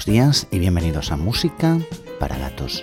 buenos días y bienvenidos a Música para Gatos.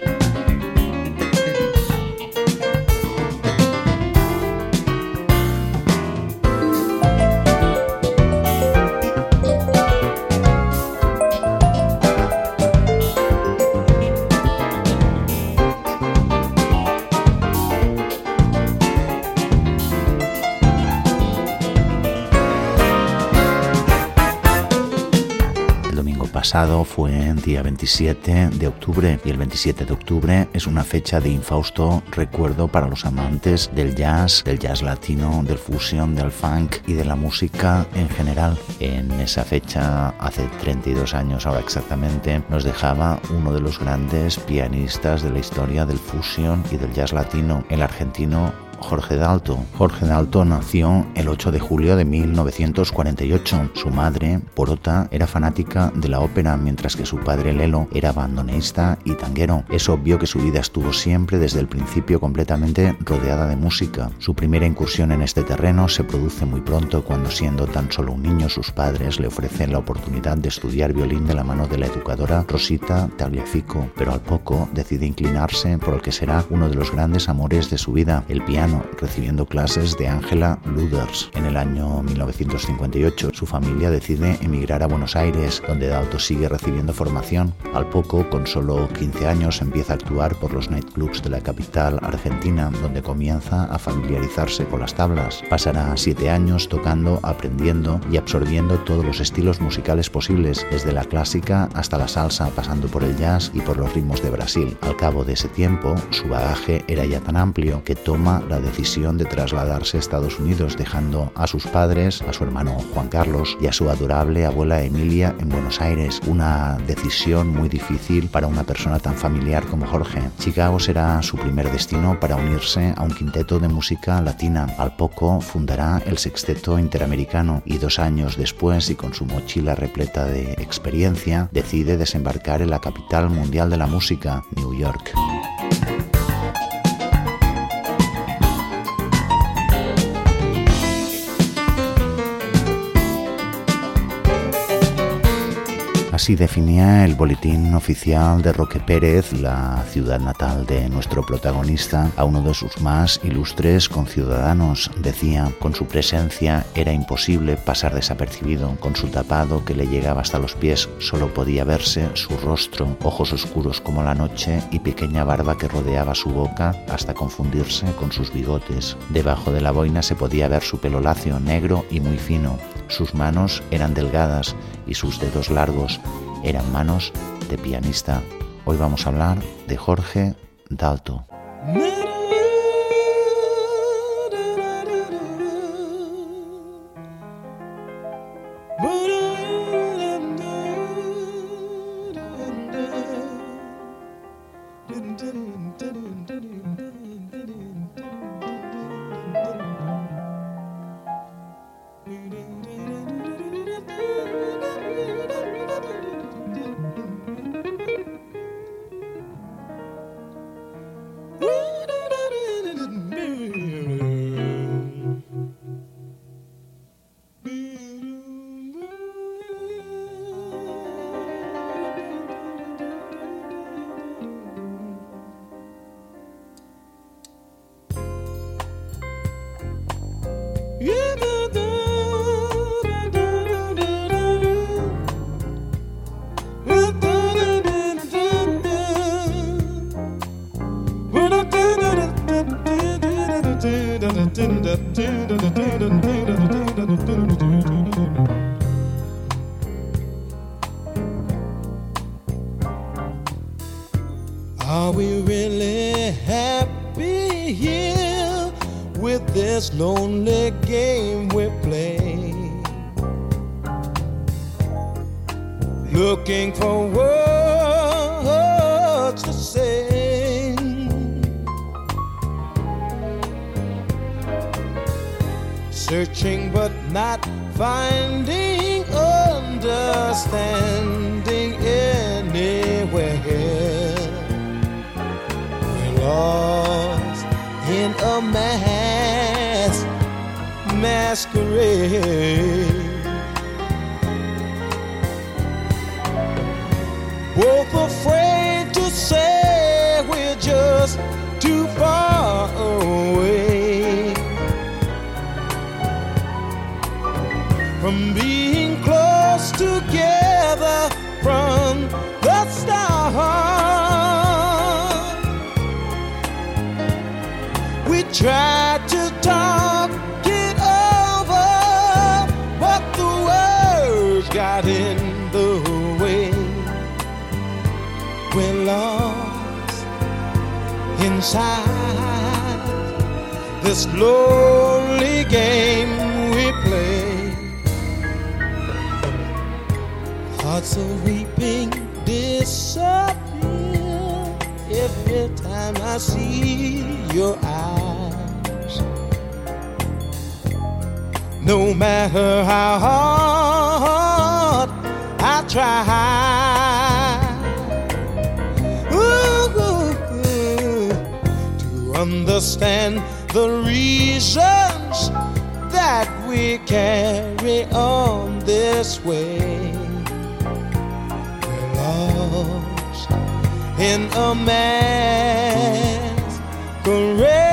Pasado fue el día 27 de octubre y el 27 de octubre es una fecha de infausto recuerdo para los amantes del jazz, del jazz latino, del fusion, del funk y de la música en general. En esa fecha, hace 32 años ahora exactamente, nos dejaba uno de los grandes pianistas de la historia del fusion y del jazz latino, el argentino Jorge Dalto. Jorge Dalto nació el 8 de julio de 1948. Su madre, Porota, era fanática de la ópera, mientras que su padre Lelo era bandoneista y tanguero. Es obvio que su vida estuvo siempre desde el principio completamente rodeada de música. Su primera incursión en este terreno se produce muy pronto cuando siendo tan solo un niño sus padres le ofrecen la oportunidad de estudiar violín de la mano de la educadora Rosita Tagliafico, pero al poco decide inclinarse por el que será uno de los grandes amores de su vida, el piano recibiendo clases de Angela Luders. En el año 1958, su familia decide emigrar a Buenos Aires, donde Dalto sigue recibiendo formación. Al poco, con solo 15 años, empieza a actuar por los nightclubs de la capital argentina, donde comienza a familiarizarse con las tablas. Pasará siete años tocando, aprendiendo y absorbiendo todos los estilos musicales posibles, desde la clásica hasta la salsa, pasando por el jazz y por los ritmos de Brasil. Al cabo de ese tiempo, su bagaje era ya tan amplio que toma la decisión de trasladarse a Estados Unidos, dejando a sus padres, a su hermano Juan Carlos y a su adorable abuela Emilia en Buenos Aires. Una decisión muy difícil para una persona tan familiar como Jorge. Chicago será su primer destino para unirse a un quinteto de música latina. Al poco fundará el Sexteto Interamericano y dos años después y con su mochila repleta de experiencia decide desembarcar en la capital mundial de la música, New York. Así definía el boletín oficial de Roque Pérez, la ciudad natal de nuestro protagonista, a uno de sus más ilustres conciudadanos. Decía, con su presencia era imposible pasar desapercibido. Con su tapado que le llegaba hasta los pies solo podía verse su rostro, ojos oscuros como la noche y pequeña barba que rodeaba su boca hasta confundirse con sus bigotes. Debajo de la boina se podía ver su pelo lacio, negro y muy fino. Sus manos eran delgadas y sus dedos largos eran manos de pianista. Hoy vamos a hablar de Jorge Dalto. reasons that we carry on this way. We're lost in a mass. Correct.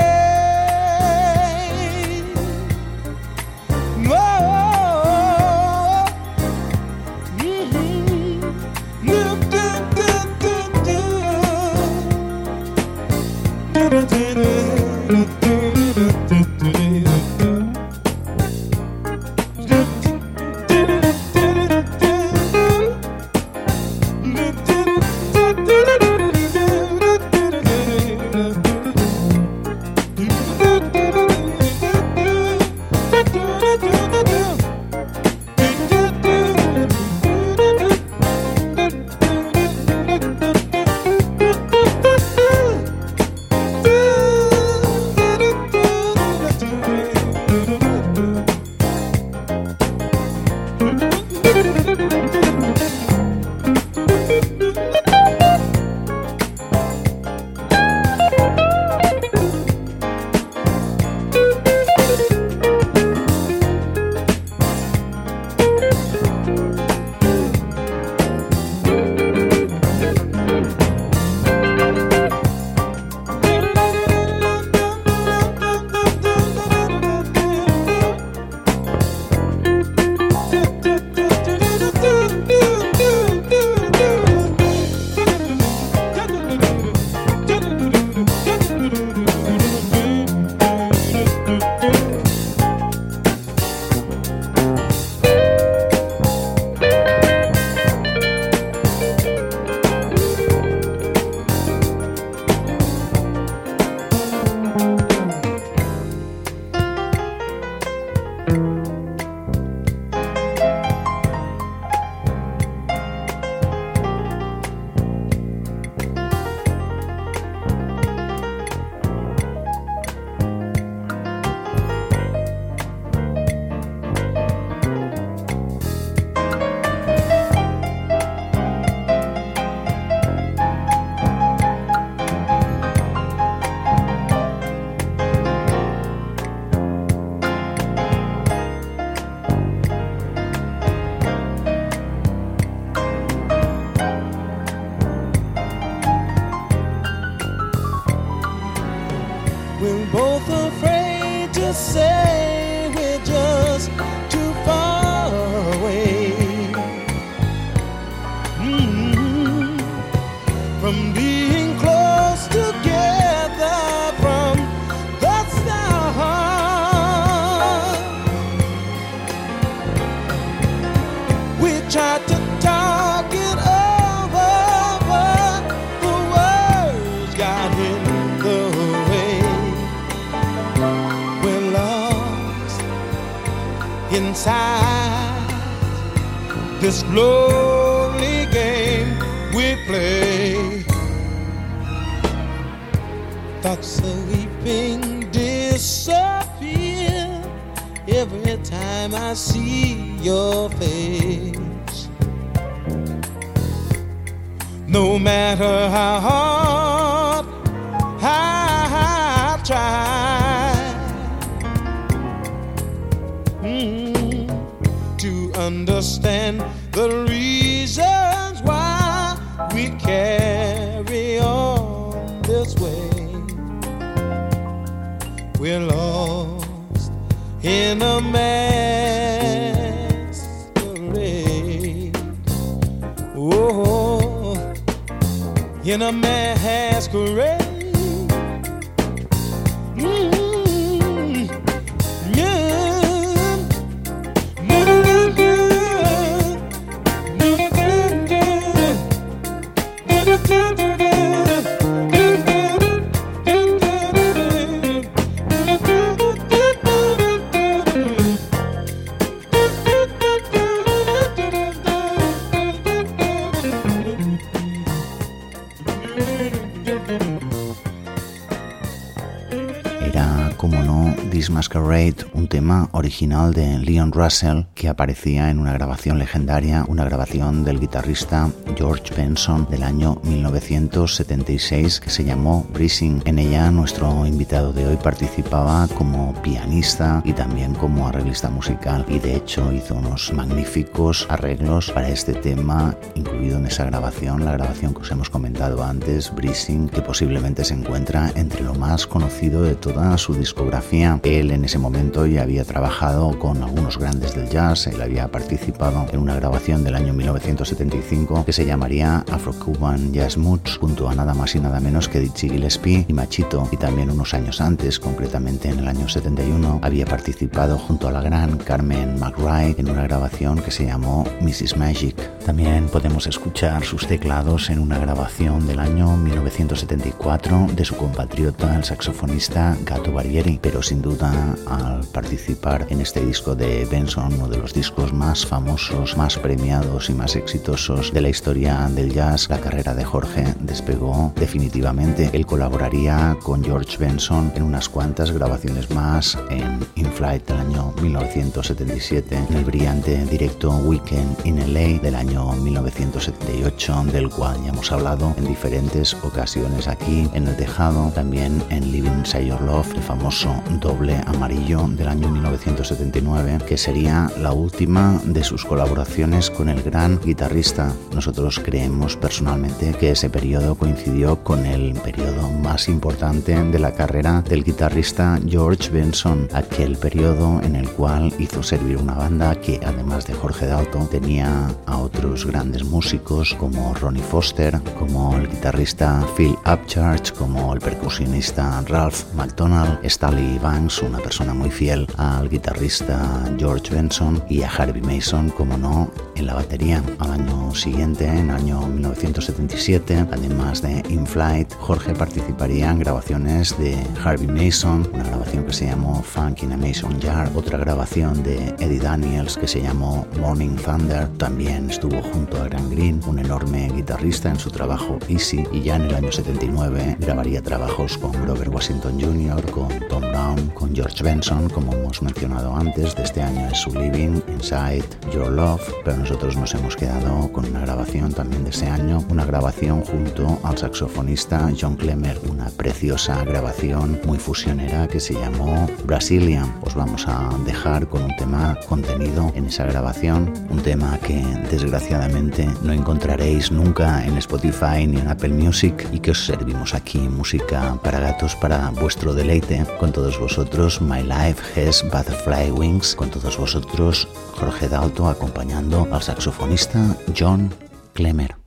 Made un tema original de Leon Russell que aparecía en una grabación legendaria, una grabación del guitarrista George Benson del año 1976 que se llamó Breezing. En ella nuestro invitado de hoy participaba como pianista y también como arreglista musical y de hecho hizo unos magníficos arreglos para este tema incluido en esa grabación, la grabación que os hemos comentado antes, Breezing, que posiblemente se encuentra entre lo más conocido de toda su discografía. Él en ese momento ya había trabajado con algunos grandes del jazz, él había participado en una grabación del año 1975 que se llamaría Afro-Cuban Jazz Moods junto a nada más y nada menos que Dizzy Gillespie y Machito y también unos años antes, concretamente en el año 71, había participado junto a la gran Carmen McRae en una grabación que se llamó Mrs. Magic. También podemos escuchar sus teclados en una grabación del año 1974 de su compatriota el saxofonista Gato Barbieri, pero sin duda al participar en este disco de Benson, uno de los discos más famosos, más premiados y más exitosos de la historia del jazz, la carrera de Jorge despegó definitivamente. Él colaboraría con George Benson en unas cuantas grabaciones más en In Flight del año 1977, en el brillante directo Weekend in LA del año 1978, del cual ya hemos hablado en diferentes ocasiones aquí en el tejado, también en Living Inside Your Love, el famoso doble amarillo del año 1979, que sería la última de sus colaboraciones con el gran guitarrista. Nosotros creemos personalmente que ese periodo coincidió con el periodo más importante de la carrera del guitarrista George Benson, aquel periodo en el cual hizo servir una banda que además de Jorge Dalton tenía a otros grandes músicos como Ronnie Foster, como el guitarrista Phil Upchurch, como el percusionista Ralph McDonald, Stanley Banks, una persona muy fiel al guitarrista George Benson y a Harvey Mason, como no, en la batería. Al año siguiente, en el año 1977, además de In Flight, Jorge participaría en grabaciones de Harvey Mason, una grabación que se llamó Funk in a Mason Jar, otra grabación de Eddie Daniels que se llamó Morning Thunder, también estuvo junto a Grant Green, un enorme guitarrista en su trabajo Easy, y ya en el año 79 grabaría trabajos con Grover Washington Jr., con Tom Brown, con George Benson, como hemos mencionado antes, de este año es su Living, Inside Your Love, pero nosotros nos hemos quedado con una grabación también de ese año, una grabación junto al saxofonista John Clemmer, una preciosa grabación muy fusionera que se llamó Brazilian. Os vamos a dejar con un tema contenido en esa grabación, un tema que desgraciadamente no encontraréis nunca en Spotify ni en Apple Music y que os servimos aquí música para gatos para vuestro deleite con todos vosotros My Life Has Butterfly Wings con todos vosotros Jorge Dalto acompañando al saxofonista John Clemmer.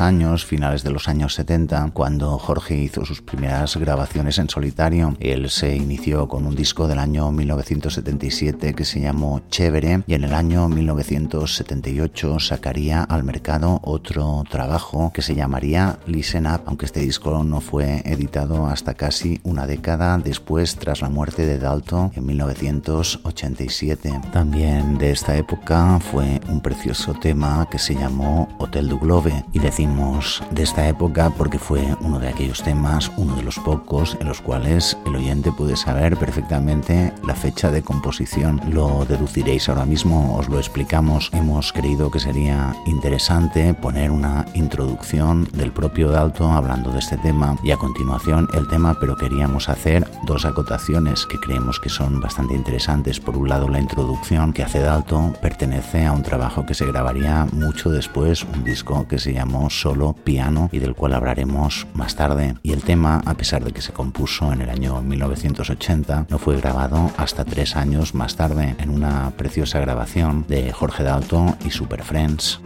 Años, finales de los años 70, cuando Jorge hizo sus primeras grabaciones en solitario. Él se inició con un disco del año 1977 que se llamó Chévere y en el año 1978 sacaría al mercado otro trabajo que se llamaría Listen Up, aunque este disco no fue editado hasta casi una década después tras la muerte de Dalton en 1987. También de esta época fue un precioso tema que se llamó Hotel du Globe y de esta época porque fue uno de aquellos temas, uno de los pocos en los cuales el oyente puede saber perfectamente la fecha de composición. Lo deduciréis ahora mismo, os lo explicamos. Hemos creído que sería interesante poner una introducción del propio Dalton hablando de este tema y a continuación el tema, pero queríamos hacer dos acotaciones que creemos que son bastante interesantes. Por un lado, la introducción que hace Dalton pertenece a un trabajo que se grabaría mucho después, un disco que se llamó Solo Piano y del cual hablaremos más tarde. Y el tema, a pesar de que se compuso en el año 1980, no fue grabado hasta tres años más tarde en una preciosa grabación de Jorge Dalton y Super Friends.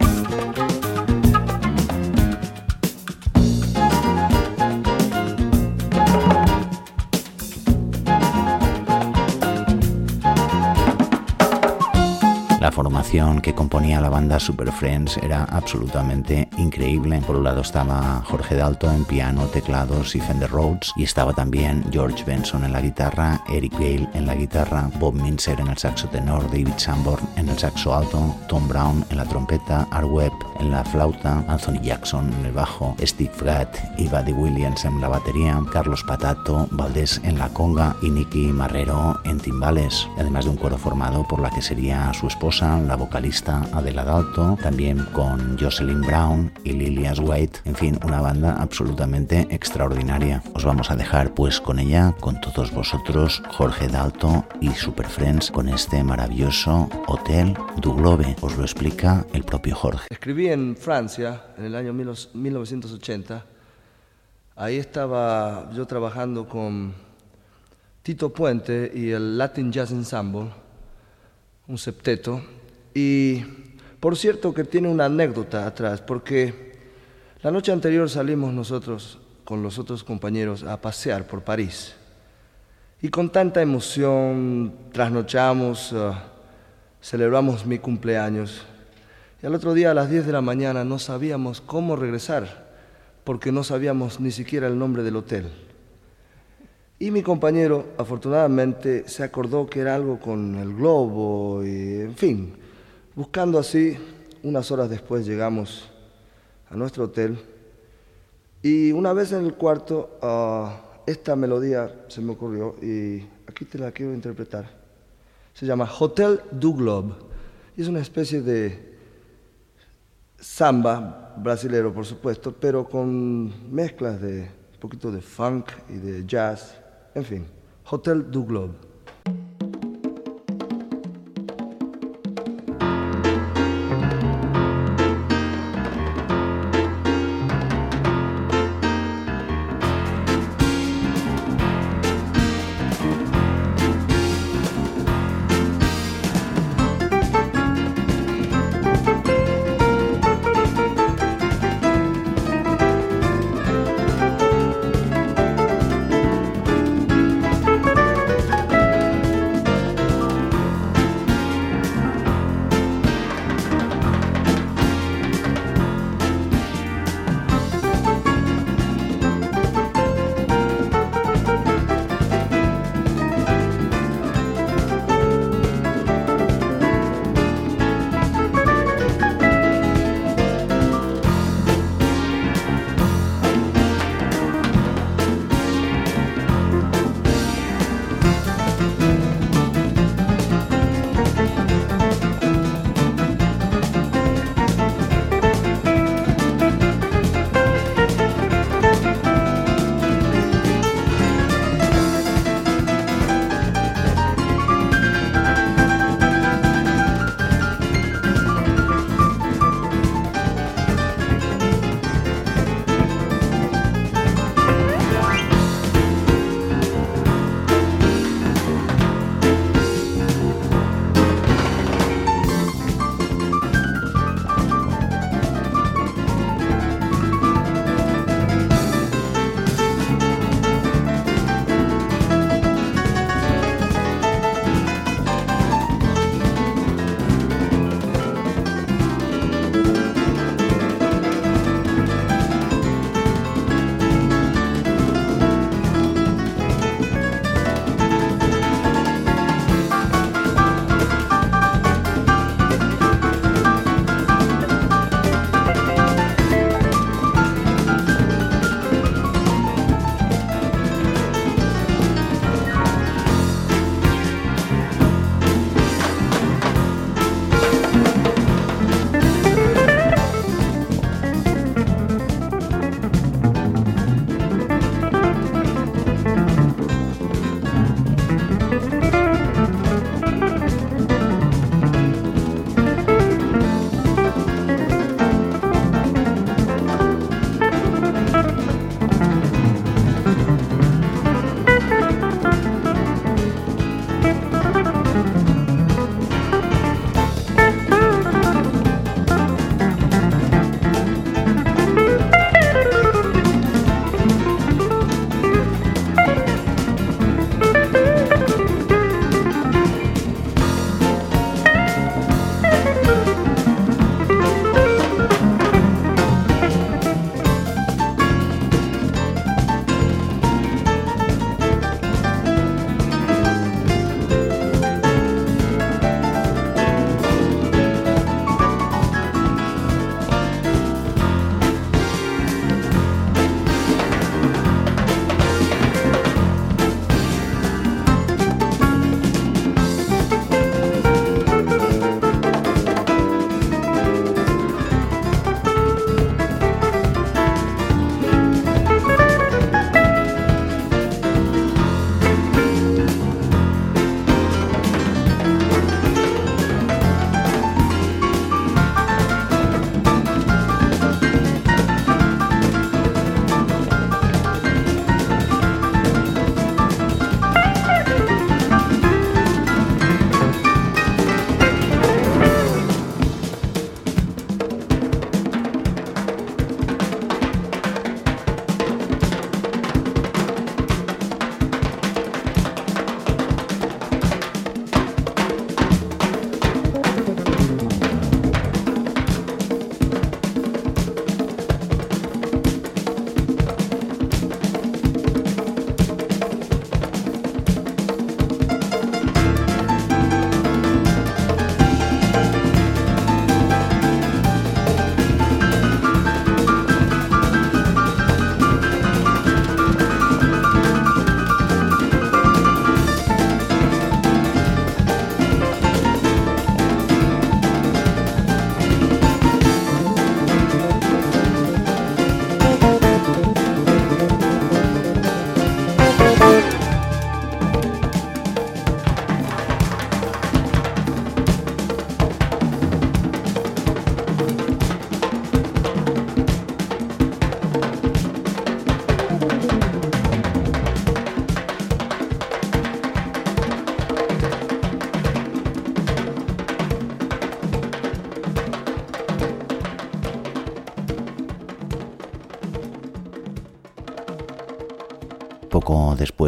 La formación que componía la banda Super Friends era absolutamente increíble. Por un lado estaba Jorge Dalto en piano, teclados y Fender Rhodes y estaba también George Benson en la guitarra, Eric Gale en la guitarra, Bob Minzer en el saxo tenor, David Sanborn en el saxo alto, Tom Brown en la trompeta, Art Webb en la flauta, Anthony Jackson en el bajo, Steve Gadd y Buddy Williams en la batería, Carlos Patato, Valdés en la conga y Nicky Marrero en timbales, además de un coro formado por la que sería su esposa la vocalista Adela Dalto, también con Jocelyn Brown y Lilias White, en fin, una banda absolutamente extraordinaria. Os vamos a dejar pues con ella, con todos vosotros, Jorge Dalto y Super Friends, con este maravilloso Hotel du Globe. Os lo explica el propio Jorge. En Francia en el año 1980. Ahí estaba yo trabajando con Tito Puente y el Latin Jazz Ensemble un septeto. Y por cierto que tiene una anécdota atrás, porque la noche anterior salimos nosotros con los otros compañeros a pasear por París. Y con tanta emoción trasnochamos, uh, celebramos mi cumpleaños. Y al otro día a las 10 de la mañana no sabíamos cómo regresar, porque no sabíamos ni siquiera el nombre del hotel. Y mi compañero, afortunadamente, se acordó que era algo con el globo y, en fin, buscando así, unas horas después llegamos a nuestro hotel y una vez en el cuarto, uh, esta melodía se me ocurrió y aquí te la quiero interpretar. Se llama Hotel du Globe y es una especie de samba brasilero, por supuesto, pero con mezclas de un poquito de funk y de jazz en fin, Hotel du Globe.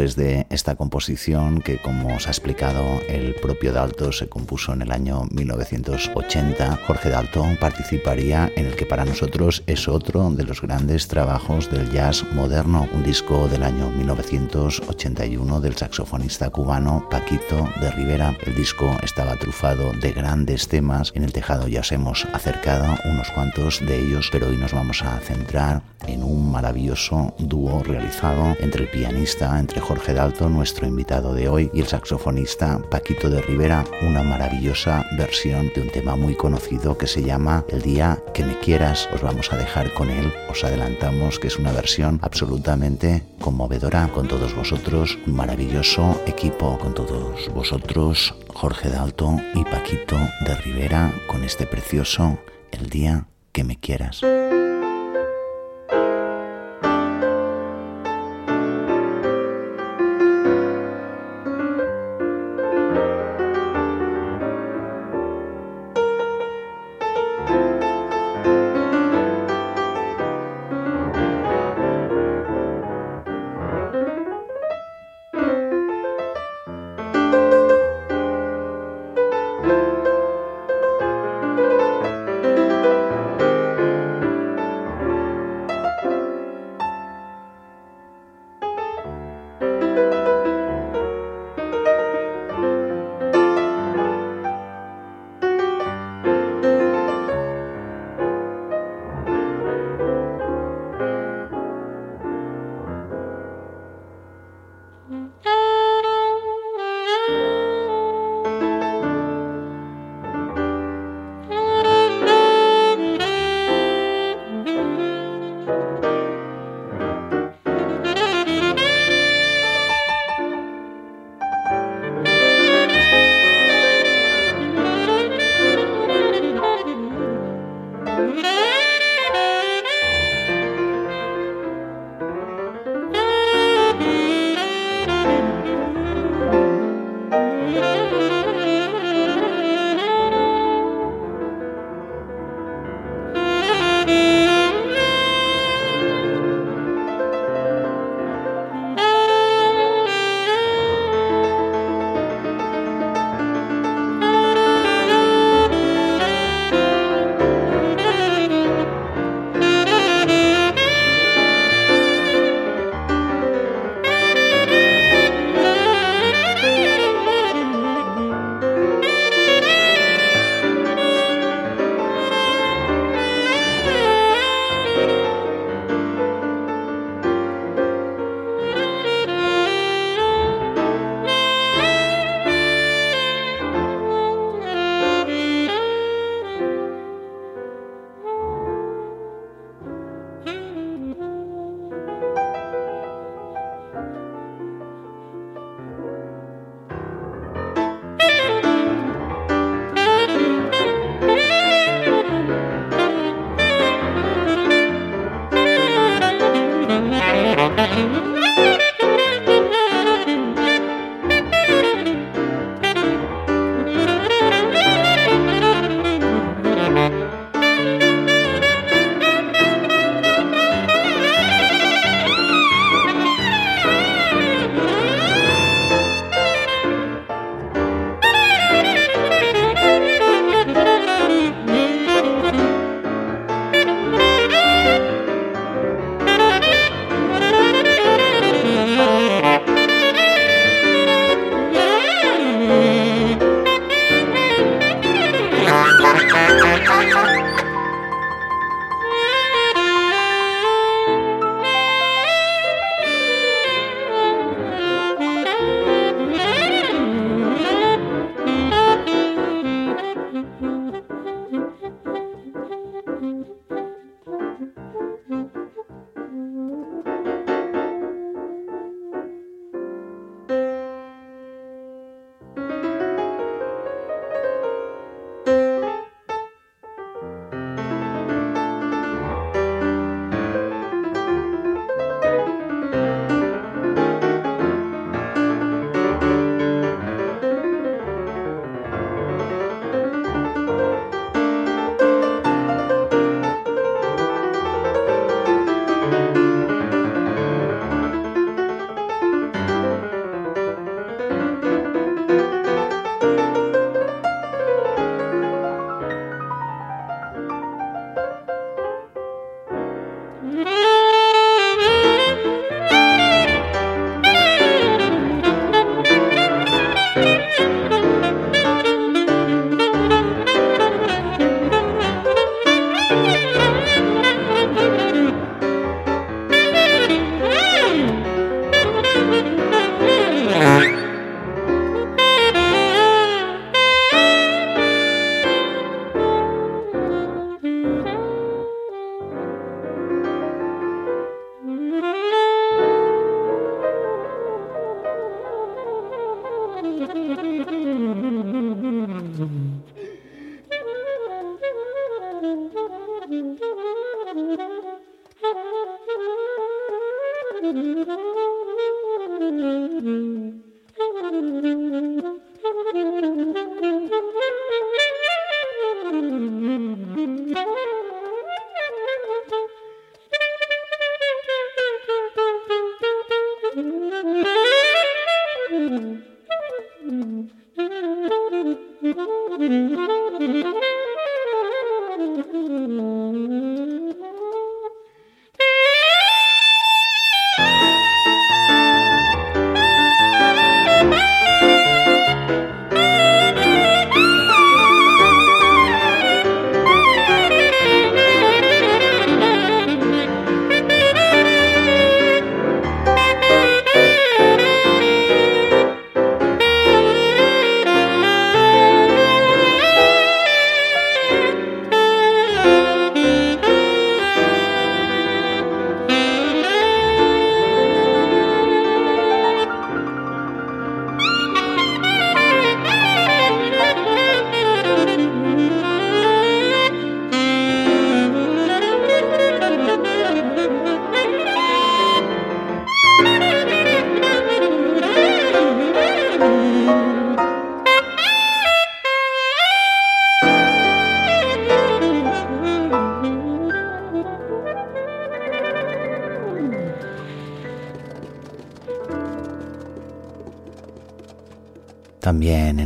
Después de esta composición, que como os ha explicado el propio Dalto se compuso en el año 1980, Jorge Dalto participaría en el que para nosotros es otro de los grandes trabajos del jazz moderno, un disco del año 1981 del saxofonista cubano Paquito de Rivera. El disco estaba trufado de grandes temas, en el tejado ya os hemos acercado unos cuantos de ellos, pero hoy nos vamos a centrar en un maravilloso dúo realizado entre el pianista, entre Jorge Dalto, nuestro invitado de hoy, y el saxofonista Paquito de Rivera, una maravillosa versión de un tema muy conocido que se llama El día que me quieras. Os vamos a dejar con él, os adelantamos que es una versión absolutamente conmovedora con todos vosotros, un maravilloso equipo con todos vosotros, Jorge Dalto y Paquito de Rivera, con este precioso El día que me quieras.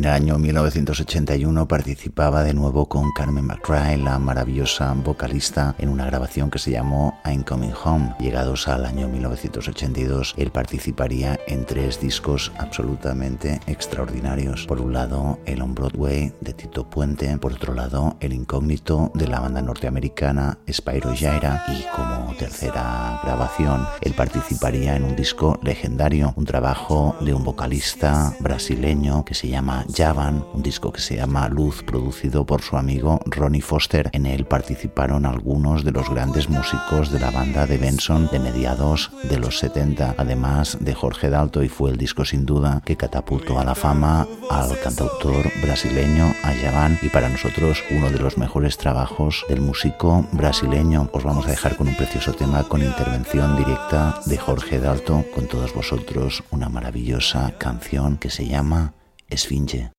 Año 1981 participaba de nuevo con Carmen McRae, la maravillosa vocalista, en una grabación que se llamó I'm Coming Home. Llegados al año 1982, él participaría en tres discos absolutamente extraordinarios. Por un lado, el On Broadway de Tito Puente, por otro lado, el incógnito de la banda norteamericana Spyro Gyra y como tercera grabación, él participaría en un disco legendario, un trabajo de un vocalista brasileño que se llama Javan, un disco que se llama Luz, producido por su amigo Ronnie Foster. En él participaron algunos de los grandes músicos de la banda de Benson de mediados de los 70, además de Jorge Dalto, y fue el disco sin duda que catapultó a la fama al cantautor brasileño, a Javan, y para nosotros uno de los mejores trabajos del músico brasileño. Os vamos a dejar con un precioso tema con intervención directa de Jorge Dalto, con todos vosotros una maravillosa canción que se llama Esfinge.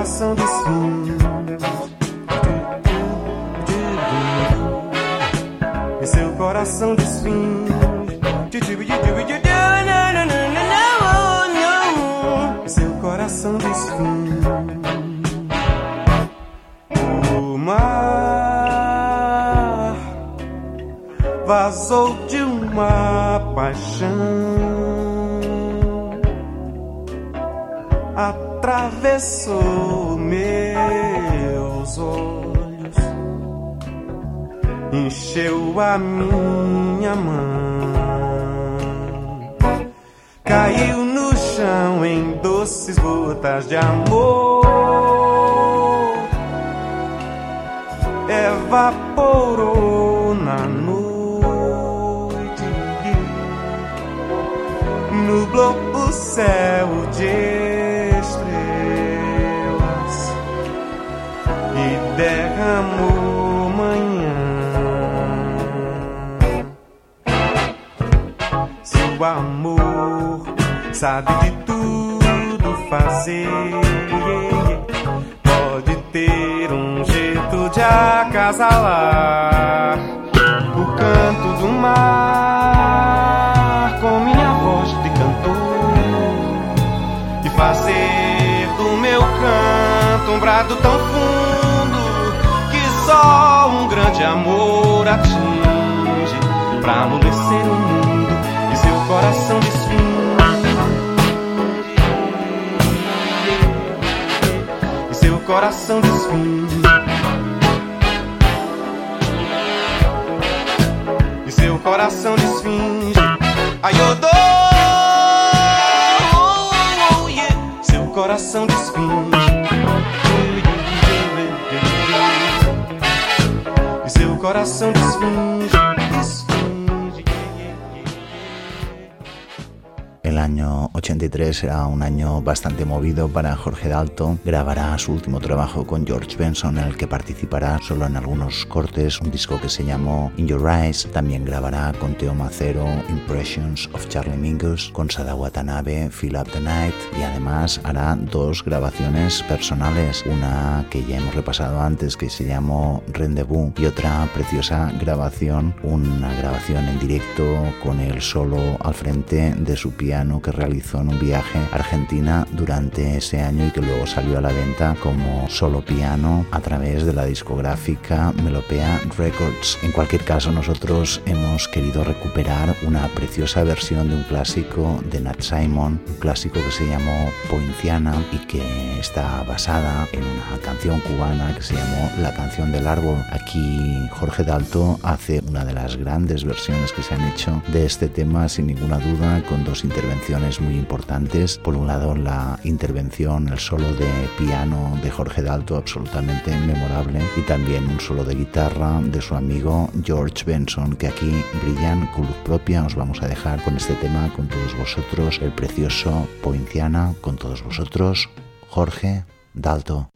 Coração desfim e seu coração desfim e seu coração desfim. O mar vazou de uma paixão. Atravessou encheu a minha mão, caiu no chão em doces gotas de amor. Evaporou na noite, nublou o céu de sabe de tudo fazer, pode ter um jeito de acasalar o canto do mar com minha voz de cantor e fazer do meu canto um brado tão fundo que só um grande amor atinge pra amolecer o mundo e seu coração coração de. E seu coração de esfinge. Ai, eu dou. Oh, oh, yeah. Seu coração de esfinge. Seu coração de esfinge. El año 83 será un año bastante movido para Jorge Dalto. Grabará su último trabajo con George Benson, en el que participará solo en algunos cortes, un disco que se llamó In Your Eyes. También grabará con Teo Macero Impressions of Charlie Mingus, con Sada Watanabe Fill Up the Night y además hará dos grabaciones personales, una que ya hemos repasado antes que se llamó Rendezvous y otra preciosa grabación, una grabación en directo con el solo al frente de su piano que realizó en un viaje a Argentina durante ese año y que luego salió a la venta como solo piano a través de la discográfica Melopea Records. En cualquier caso, nosotros hemos querido recuperar una preciosa versión de un clásico de Nat Simon, un clásico que se llamó Poinciana y que está basada en una canción cubana que se llamó La canción del árbol. Aquí Jorge Dalto hace una de las grandes versiones que se han hecho de este tema sin ninguna duda con dos intervenciones muy importantes. Por un lado la intervención, el solo de piano de Jorge Dalto absolutamente memorable y también un solo de guitarra de su amigo George Benson que aquí brillan con luz propia. Os vamos a dejar con este tema con todos vosotros, el precioso Poinciana con todos vosotros, Jorge Dalto.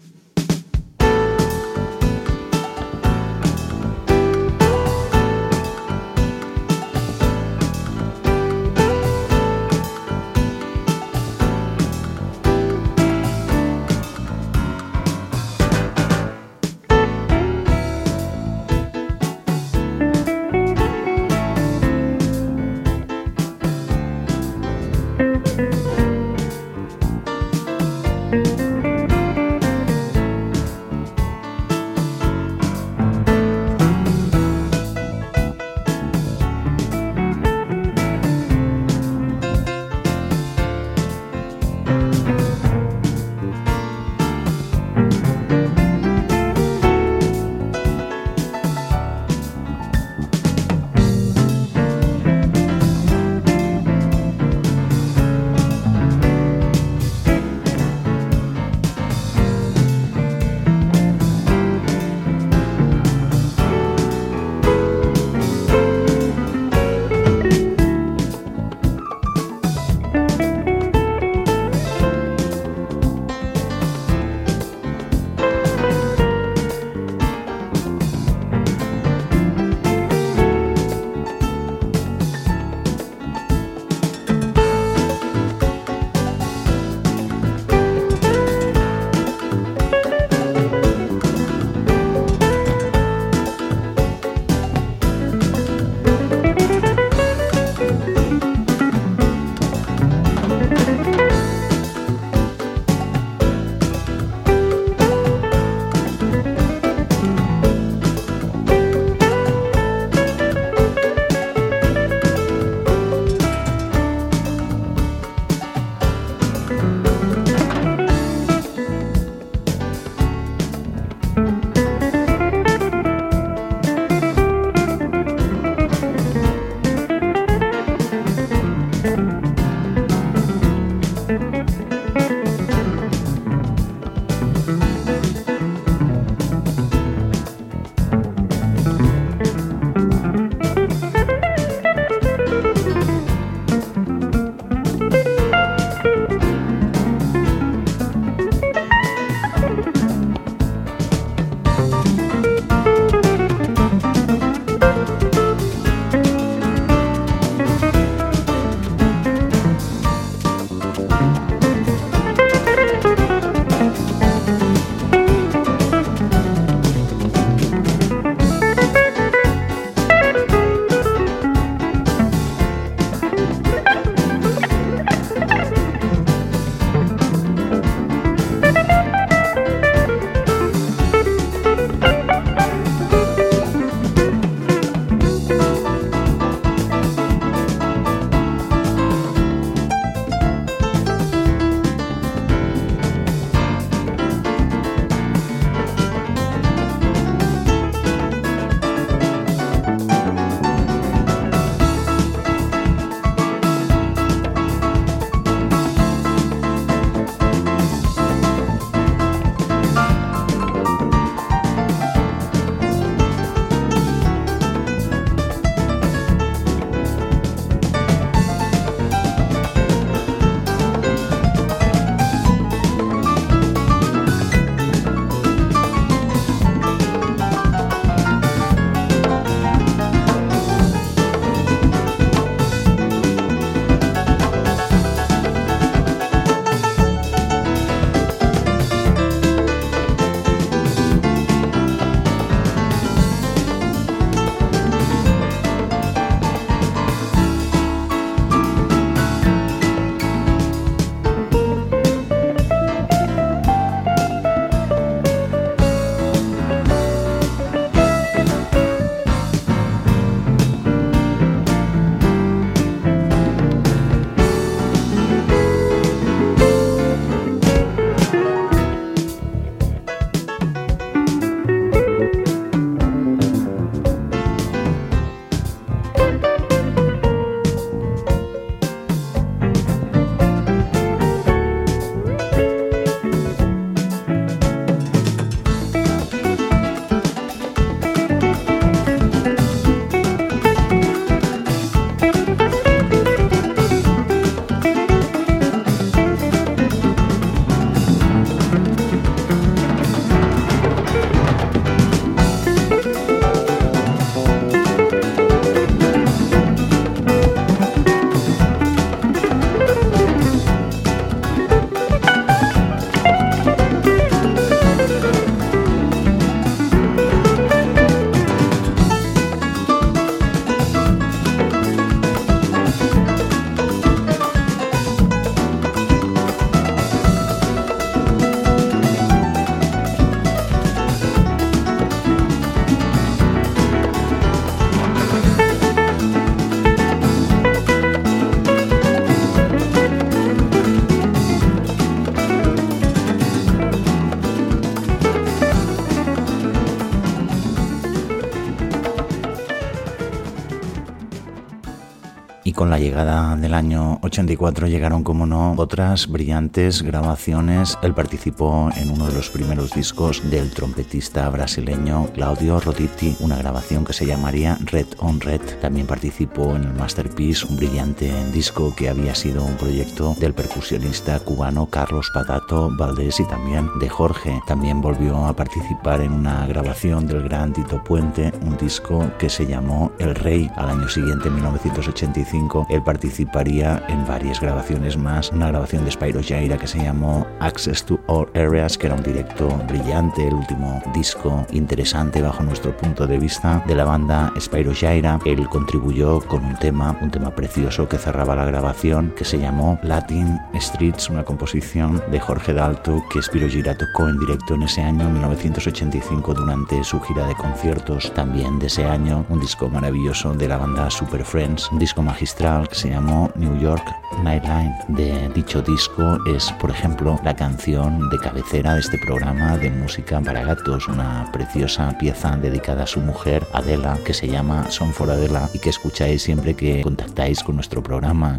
Llegada del año 84 llegaron, como no, otras brillantes grabaciones. Él participó en uno de los primeros discos del trompetista brasileño Claudio Roditi, una grabación que se llamaría Red on Red. También participó en el Masterpiece, un brillante disco que había sido un proyecto del percusionista cubano Carlos Patato Valdés y también de Jorge. También volvió a participar en una grabación del gran Tito Puente, un disco que se llamó El Rey. Al año siguiente, en 1985, él participaría en varias grabaciones más. Una grabación de Spyro Jaira que se llamó Access to All Areas, que era un directo brillante, el último disco interesante bajo nuestro punto de vista de la banda Spyro Jaira. Él contribuyó con un tema, un tema precioso que cerraba la grabación, que se llamó Latin Streets, una composición de Jorge Dalto que Spyro tocó en directo en ese año, 1985, durante su gira de conciertos. También de ese año, un disco maravilloso de la banda Super Friends, un disco magistral que se llamó New York Nightline. De dicho disco es, por ejemplo, la canción de cabecera de este programa de música para gatos, una preciosa pieza dedicada a su mujer, Adela, que se llama Son for Adela y que escucháis siempre que contactáis con nuestro programa.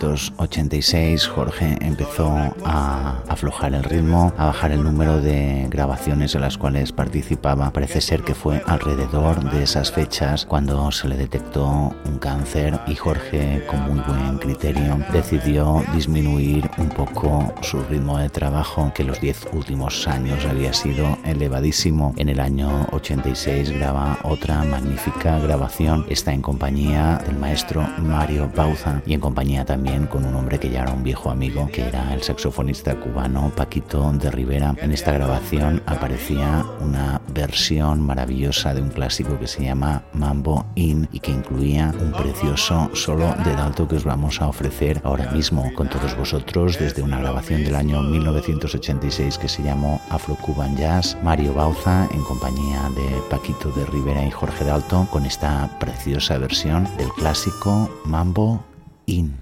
1986 Jorge empezó a aflojar el ritmo, a bajar el número de grabaciones en las cuales participaba. Parece ser que fue alrededor de esas fechas cuando se le detectó cáncer y Jorge, con muy buen criterio, decidió disminuir un poco su ritmo de trabajo, que los 10 últimos años había sido elevadísimo. En el año 86 graba otra magnífica grabación, está en compañía del maestro Mario Bauza y en compañía también con un hombre que ya era un viejo amigo, que era el saxofonista cubano Paquito de Rivera. En esta grabación aparecía una versión maravillosa de un clásico que se llama Mambo In y que incluía un precioso solo de Dalto que os vamos a ofrecer ahora mismo con todos vosotros desde una grabación del año 1986 que se llamó Afro Cuban Jazz, Mario Bauza en compañía de Paquito de Rivera y Jorge Dalto con esta preciosa versión del clásico Mambo In.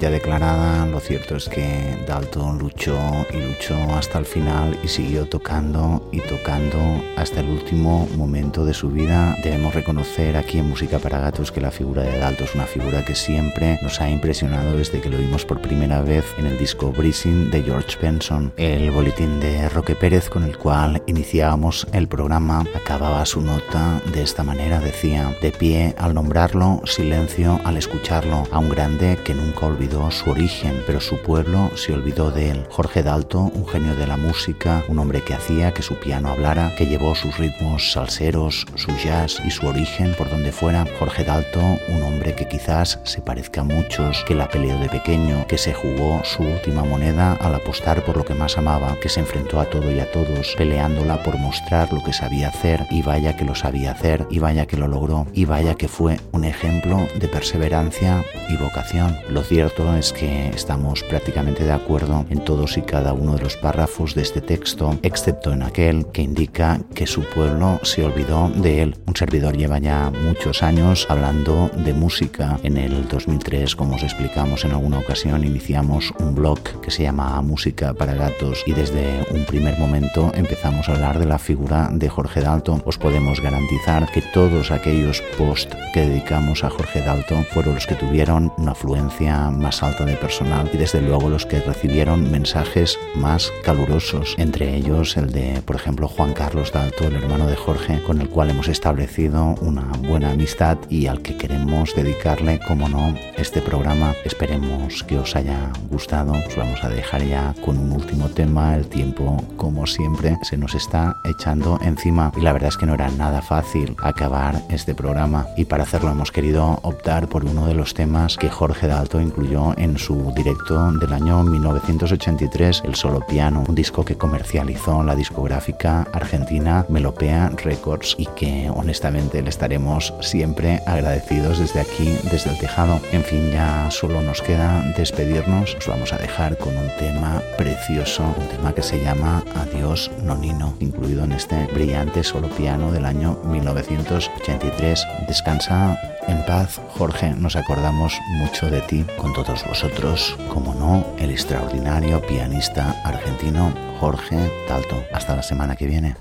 Ya declarada, lo cierto es que Dalton luchó y luchó hasta el final y siguió tocando y tocando hasta el último momento de su vida. Debemos reconocer aquí en Música para Gatos que la figura de Dalton es una figura que siempre nos ha impresionado desde que lo vimos por primera vez en el disco Breezing de George Benson. El boletín de Roque Pérez con el cual iniciábamos el programa acababa su nota de esta manera, decía, de pie al nombrarlo, silencio al escucharlo, a un grande que nunca olvidó su origen, pero su pueblo se olvidó de él. Jorge Dalto, un genio de la música, un hombre que hacía que su piano hablara, que llevó sus ritmos salseros, su jazz y su origen por donde fuera. Jorge Dalto, un hombre que quizás se parezca a muchos, que la peleó de pequeño, que se jugó su última moneda al apostar por lo que más amaba, que se enfrentó a todo y a todos, peleándola por mostrar lo que sabía hacer, y vaya que lo sabía hacer, y vaya que lo logró, y vaya que fue un ejemplo de perseverancia y vocación. Lo cierto es que estamos prácticamente de acuerdo en todos y cada uno de los párrafos de este texto, excepto en aquel que indica que su pueblo se olvidó de él. Un servidor lleva ya muchos años hablando de música. En el 2003, como os explicamos en alguna ocasión, iniciamos un blog que se llama Música para Gatos y desde un primer momento empezamos a hablar de la figura de Jorge Dalton. Os podemos garantizar que todos aquellos posts que dedicamos a Jorge Dalton fueron los que tuvieron una afluencia más alta de personal y desde luego los que recibieron mensajes más calurosos, entre ellos el de, por ejemplo, Juan Carlos Dalto, el hermano de Jorge, con el cual hemos establecido una buena amistad y al que queremos dedicarle, como no, este programa. Esperemos que os haya gustado. Os vamos a dejar ya con un último tema. El tiempo, como siempre, se nos está echando encima y la verdad es que no era nada fácil acabar este programa y para hacerlo hemos querido optar por uno de los temas que Jorge Dalto incluyó en su directo del año 1983, El Solo Piano, un disco que comercializó la discográfica argentina Melopea Records y que honestamente le estaremos siempre agradecidos desde aquí, desde el tejado. En fin, ya solo nos queda despedirnos. Os vamos a dejar con un tema precioso, un tema que se llama Adiós Nonino, incluido en este brillante solo piano del año 1983. Descansa en paz, Jorge, nos acordamos mucho de ti con todos vosotros, como no, el extraordinario pianista argentino Jorge Talto. Hasta la semana que viene.